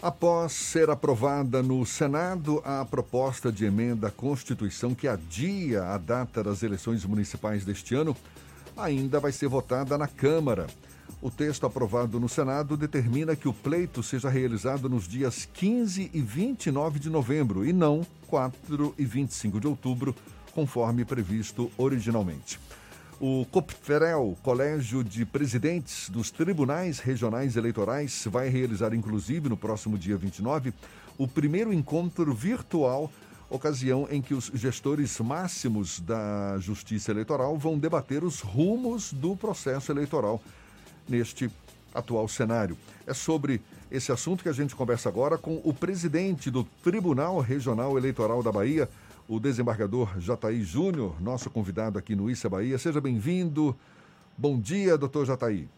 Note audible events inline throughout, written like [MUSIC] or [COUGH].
Após ser aprovada no Senado a proposta de emenda à Constituição que adia a data das eleições municipais deste ano, ainda vai ser votada na Câmara. O texto aprovado no Senado determina que o pleito seja realizado nos dias 15 e 29 de novembro e não 4 e 25 de outubro, conforme previsto originalmente. O COPFEREL, Colégio de Presidentes dos Tribunais Regionais Eleitorais, vai realizar, inclusive, no próximo dia 29, o primeiro encontro virtual, ocasião em que os gestores máximos da Justiça Eleitoral vão debater os rumos do processo eleitoral neste atual cenário. É sobre esse assunto que a gente conversa agora com o presidente do Tribunal Regional Eleitoral da Bahia, o desembargador Jataí Júnior, nosso convidado aqui no Issa Bahia. Seja bem-vindo. Bom dia, doutor Jataí.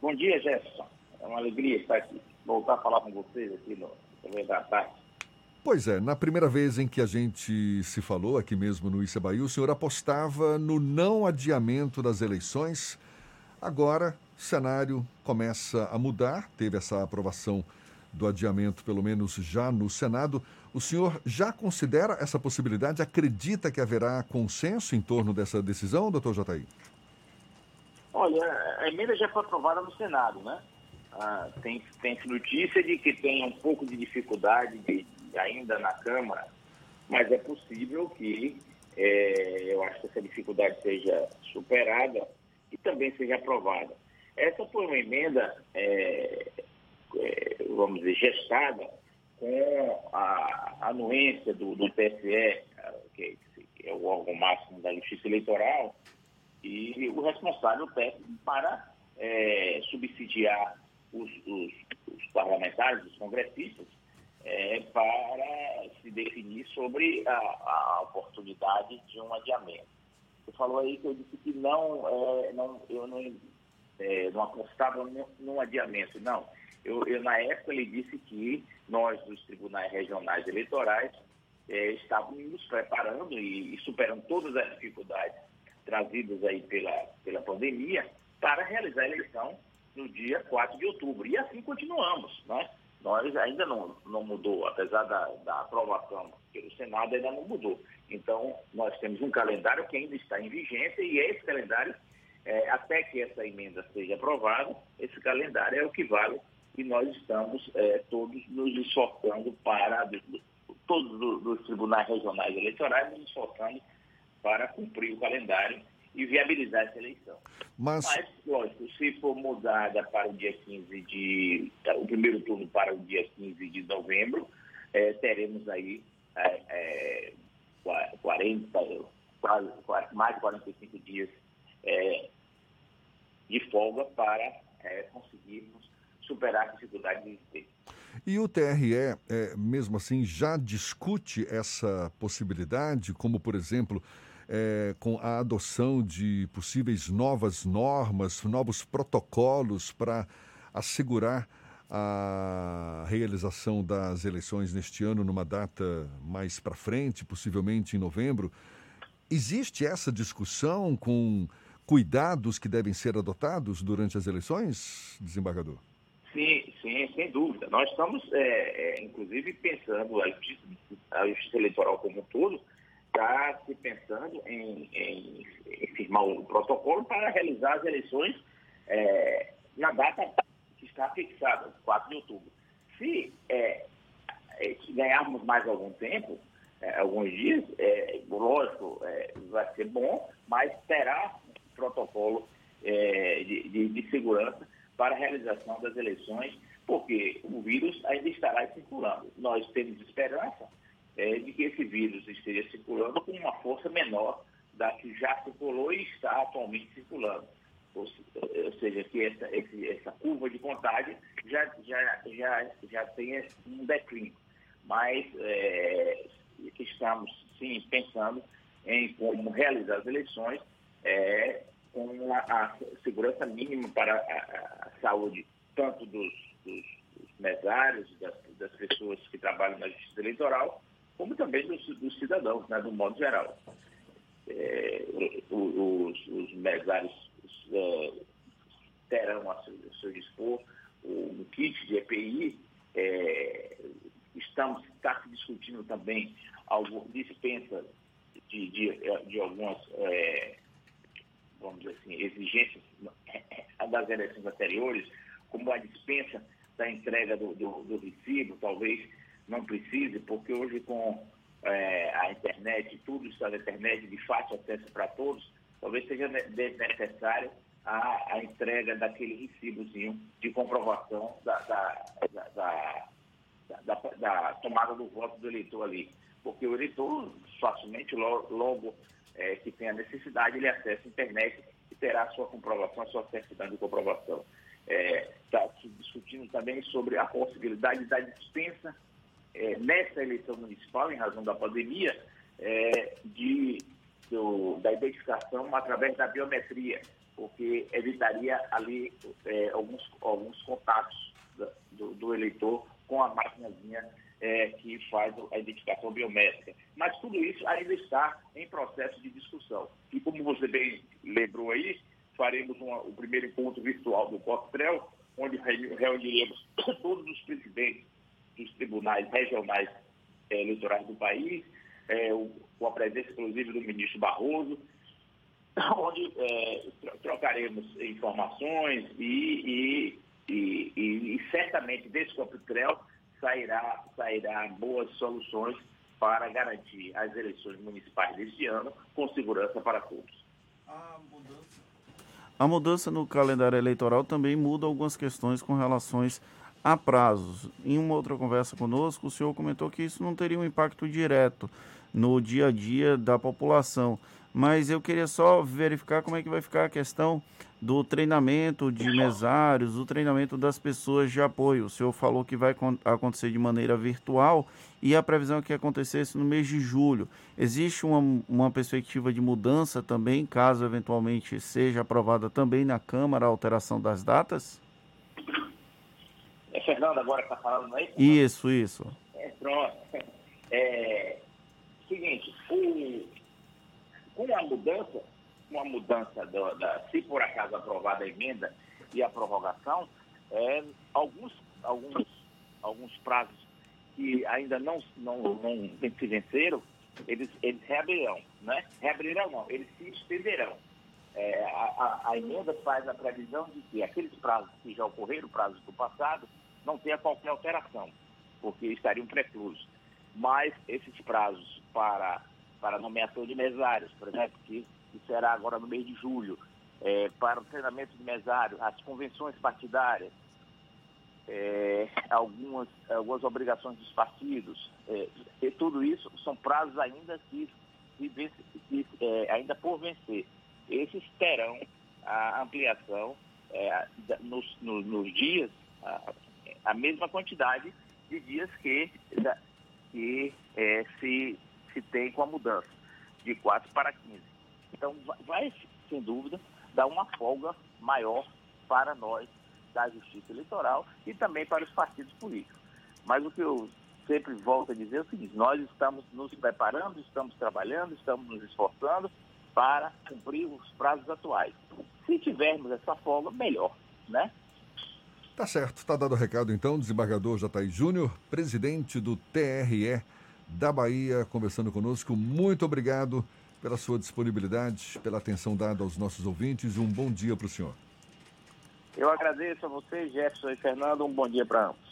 Bom dia, Jefferson. É uma alegria estar aqui, voltar a falar com vocês aqui no Também da Tarde. Pois é, na primeira vez em que a gente se falou aqui mesmo no Issa Bahia, o senhor apostava no não adiamento das eleições. Agora, o cenário começa a mudar, teve essa aprovação do adiamento, pelo menos já no Senado. O senhor já considera essa possibilidade? Acredita que haverá consenso em torno dessa decisão, doutor Jataí? Olha, a emenda já foi aprovada no Senado, né? Ah, tem, tem notícia de que tem um pouco de dificuldade de, ainda na Câmara, mas é possível que é, eu acho que essa dificuldade seja superada e também seja aprovada. Essa foi uma emenda é, é, vamos dizer, gestada com a anuência do, do TSE, que, é o órgão máximo da Justiça Eleitoral, e o responsável técnico para é, subsidiar os, os, os, parlamentares, os congressistas, é, para se definir sobre a, a, oportunidade de um adiamento. Você falou aí que eu disse que não, é, não eu não, é, não apostava num adiamento. Não, eu, eu, na época, ele disse que nós, dos tribunais regionais eleitorais, é, estávamos nos preparando e, e, superando todas as dificuldades trazidas aí pela, pela pandemia para realizar a eleição no dia 4 de outubro. E assim continuamos, né? Nós ainda não, não mudou, apesar da, da aprovação pelo Senado, ainda não mudou. Então, nós temos um calendário que ainda está em vigência e esse calendário, é, até que essa emenda seja aprovada, esse calendário é o que vale e nós estamos é, todos nos esforçando para, todos os tribunais regionais eleitorais, nos esforçando para cumprir o calendário e viabilizar essa eleição. Mas... Mas, lógico, se for mudada para o dia 15 de. o primeiro turno para o dia 15 de novembro, é, teremos aí é, 40, é, quase, quase, mais de 45 dias é, de folga para é, conseguirmos superar a dificuldade existente. E o TRE, é, mesmo assim, já discute essa possibilidade, como, por exemplo, é, com a adoção de possíveis novas normas, novos protocolos para assegurar a realização das eleições neste ano numa data mais para frente, possivelmente em novembro. Existe essa discussão com cuidados que devem ser adotados durante as eleições, desembargador? Sim, sem dúvida. Nós estamos, é, é, inclusive, pensando, a justiça, a justiça, eleitoral como um todo, está se pensando em, em, em, firmar o protocolo para realizar as eleições é, na data que está fixada, 4 de outubro. Se, é, é, ganharmos mais algum tempo, é, alguns dias, lógico, vai ser bom, mas terá um protocolo de, de, de segurança para a realização das eleições, porque o vírus ainda estará circulando. Nós temos esperança é, de que esse vírus esteja circulando com uma força menor da que já circulou e está atualmente circulando. Ou, seja, que essa, essa curva de contagem já, já, já, já tem um declínio. Mas é, estamos, sim, pensando em como realizar as eleições é, com a, a, segurança mínima para a, a saúde, tanto dos, dos, dos mesários, das, das, pessoas que trabalham na justiça eleitoral, como também dos, dos cidadãos, né, do modo geral. É, os, os, mesários é, terão a seu, a seu dispor o, kit de EPI, é, discutindo também algo, dispensa de, de, de algumas, é, vamos dizer assim, exigências das eleições anteriores, como a dispensa da entrega do, do, do recibo, talvez não precise, porque hoje com é, a internet, tudo está na internet, de fácil acesso para todos, talvez seja necessário a, a entrega daquele recibozinho de comprovação da, da, da, da, da tomada do voto do eleitor ali. Porque o eleitor, facilmente, logo, logo é, que tem a necessidade, ele acessa a internet e terá a sua comprovação, a sua certidão de comprovação. Está é, tá discutindo também sobre a possibilidade da dispensa é, nessa eleição municipal, em razão da pandemia, é, de, do, da identificação através da biometria, porque evitaria ali é, alguns, alguns contatos do, do, eleitor com a maquinazinha é, que faz a identificação biométrica. Mas tudo isso ainda está em processo de discussão. E como você bem lembrou aí, faremos uma, o primeiro encontro virtual do COSTREL, onde reuniremos [COUGHS] todos os presidentes dos tribunais regionais é, eleitorais do país, é, o, com a presença, inclusive, do ministro Barroso, [COUGHS] onde é, trocaremos informações e, e, e, e, certamente desse COPTREL sairá, sairá boas soluções para garantir as eleições municipais deste ano com segurança para todos. A mudança, a mudança no calendário eleitoral também muda algumas questões com relações a prazos. Em uma outra conversa conosco, o senhor comentou que isso não teria um impacto direto no dia a dia da população. Mas eu queria só verificar como é que vai ficar a questão do treinamento de mesários, o treinamento das pessoas de apoio. O senhor falou que vai acontecer de maneira virtual e a previsão é que acontecesse no mês de julho. Existe uma, uma perspectiva de mudança também, caso eventualmente seja aprovada também na Câmara a alteração das datas? É Fernando agora que está falando, não é isso? Isso, isso. É, pronto. [LAUGHS] É, seguinte, o, com a mudança, com a mudança do, da, se por acaso aprovada a emenda e a prorrogação, é, alguns, alguns, alguns prazos que ainda não, não, não se venceram, eles, eles reabrirão, né? Reabrirão não, eles se estenderão. É, a, a, a, emenda faz a previsão de que aqueles prazos que já ocorreram, prazos do passado, não tenha qualquer alteração, porque estariam preclusos. Mas esses prazos para, para nomeação de mesários, por exemplo, que, que será agora no mês de julho, é, para o treinamento de mesário, as convenções partidárias, é, algumas, algumas obrigações dos partidos, é, e tudo isso são prazos ainda que, que, que é, ainda por vencer. Esses terão a ampliação é, nos, nos, nos dias a mesma quantidade de dias que, que é, se, se tem com a mudança, de 4 para 15. Então, vai, sem dúvida, dar uma folga maior para nós da Justiça Eleitoral e também para os partidos políticos. Mas o que eu sempre volto a dizer é o seguinte: nós estamos nos preparando, estamos trabalhando, estamos nos esforçando para cumprir os prazos atuais. Se tivermos essa folga, melhor, né? Tá certo, tá dado o recado então, desembargador Jataí Júnior, presidente do TRE da Bahia, conversando conosco. Muito obrigado pela sua disponibilidade, pela atenção dada aos nossos ouvintes. Um bom dia para o senhor. Eu agradeço a você, Jefferson e Fernando. Um bom dia para ambos.